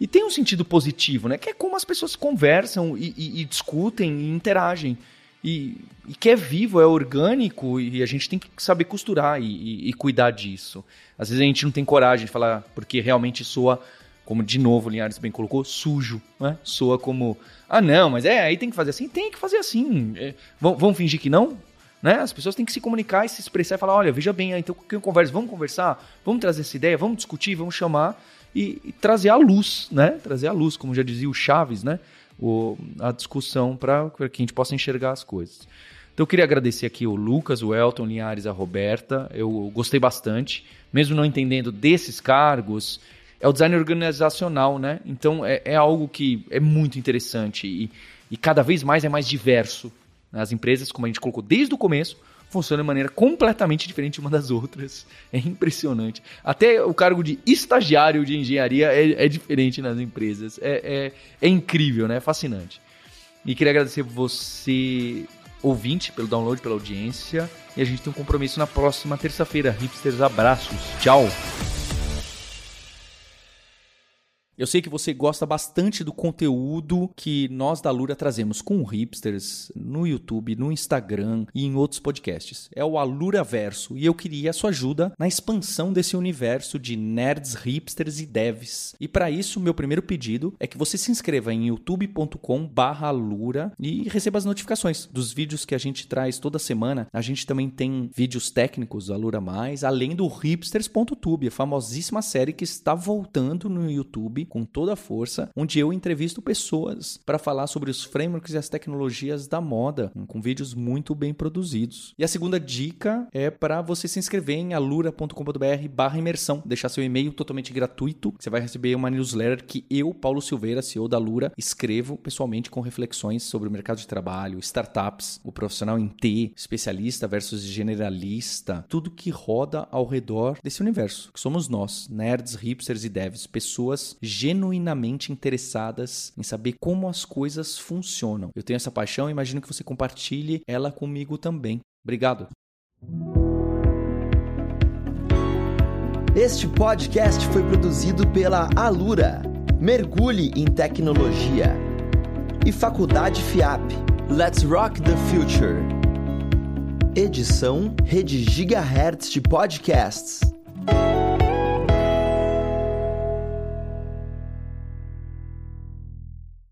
e tem um sentido positivo, né? Que é como as pessoas conversam e, e, e discutem e interagem. E, e, que é vivo, é orgânico e a gente tem que saber costurar e, e, cuidar disso. Às vezes a gente não tem coragem de falar porque realmente soa, como de novo o Linhares bem colocou, sujo, né? Soa como, ah não, mas é, aí tem que fazer assim, tem que fazer assim. É, vamos fingir que não? Né? As pessoas têm que se comunicar e se expressar e falar: olha, veja bem, então que eu converso, vamos conversar, vamos trazer essa ideia, vamos discutir, vamos chamar e, e trazer a luz, né? Trazer a luz, como já dizia o Chaves, né? O, a discussão para que a gente possa enxergar as coisas. Então eu queria agradecer aqui o Lucas, o Elton, Linhares, a Roberta. Eu gostei bastante, mesmo não entendendo desses cargos. É o design organizacional, né? Então é, é algo que é muito interessante e, e cada vez mais é mais diverso. As empresas, como a gente colocou desde o começo, funcionam de maneira completamente diferente uma das outras. É impressionante. Até o cargo de estagiário de engenharia é, é diferente nas empresas. É, é, é, incrível, né? É fascinante. E queria agradecer você, ouvinte, pelo download, pela audiência. E a gente tem um compromisso na próxima terça-feira. Hipsters, abraços. Tchau. Eu sei que você gosta bastante do conteúdo que nós da Lura trazemos com hipsters no YouTube, no Instagram e em outros podcasts. É o Alura Verso e eu queria a sua ajuda na expansão desse universo de nerds, hipsters e devs. E para isso, meu primeiro pedido é que você se inscreva em youtube.com/alura e receba as notificações dos vídeos que a gente traz toda semana. A gente também tem vídeos técnicos Alura Mais, além do hipsters.tube, a famosíssima série que está voltando no YouTube com toda a força, onde eu entrevisto pessoas para falar sobre os frameworks e as tecnologias da moda, com vídeos muito bem produzidos. E a segunda dica é para você se inscrever em alura.com.br imersão, deixar seu e-mail totalmente gratuito, você vai receber uma newsletter que eu, Paulo Silveira, CEO da Lura, escrevo pessoalmente com reflexões sobre o mercado de trabalho, startups, o profissional em T, especialista versus generalista, tudo que roda ao redor desse universo, que somos nós, nerds, hipsters e devs, pessoas genuinamente interessadas em saber como as coisas funcionam. Eu tenho essa paixão e imagino que você compartilhe ela comigo também. Obrigado. Este podcast foi produzido pela Alura. Mergulhe em tecnologia. E Faculdade FIAP. Let's Rock the Future. Edição Rede Gigahertz de Podcasts.